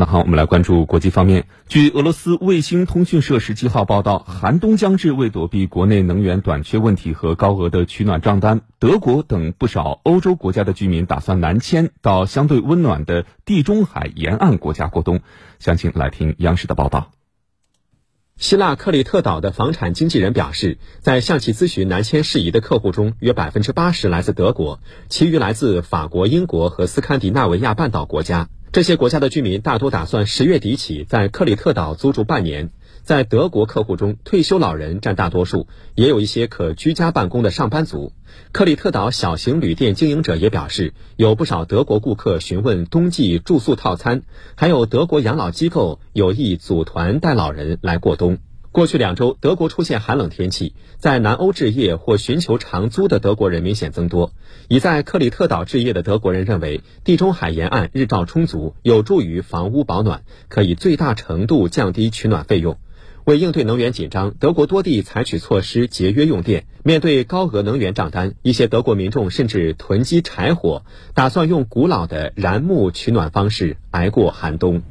那好，我们来关注国际方面。据俄罗斯卫星通讯社十七号报道，寒冬将至，为躲避国内能源短缺问题和高额的取暖账单，德国等不少欧洲国家的居民打算南迁到相对温暖的地中海沿岸国家过冬。详情来听央视的报道。希腊克里特岛的房产经纪人表示，在向其咨询南迁事宜的客户中，约百分之八十来自德国，其余来自法国、英国和斯堪的纳维亚半岛国家。这些国家的居民大多打算十月底起在克里特岛租住半年。在德国客户中，退休老人占大多数，也有一些可居家办公的上班族。克里特岛小型旅店经营者也表示，有不少德国顾客询问冬季住宿套餐，还有德国养老机构有意组团带老人来过冬。过去两周，德国出现寒冷天气，在南欧置业或寻求长租的德国人明显增多。已在克里特岛置业的德国人认为，地中海沿岸日照充足，有助于房屋保暖，可以最大程度降低取暖费用。为应对能源紧张，德国多地采取措施节约用电。面对高额能源账单，一些德国民众甚至囤积柴火，打算用古老的燃木取暖方式挨过寒冬。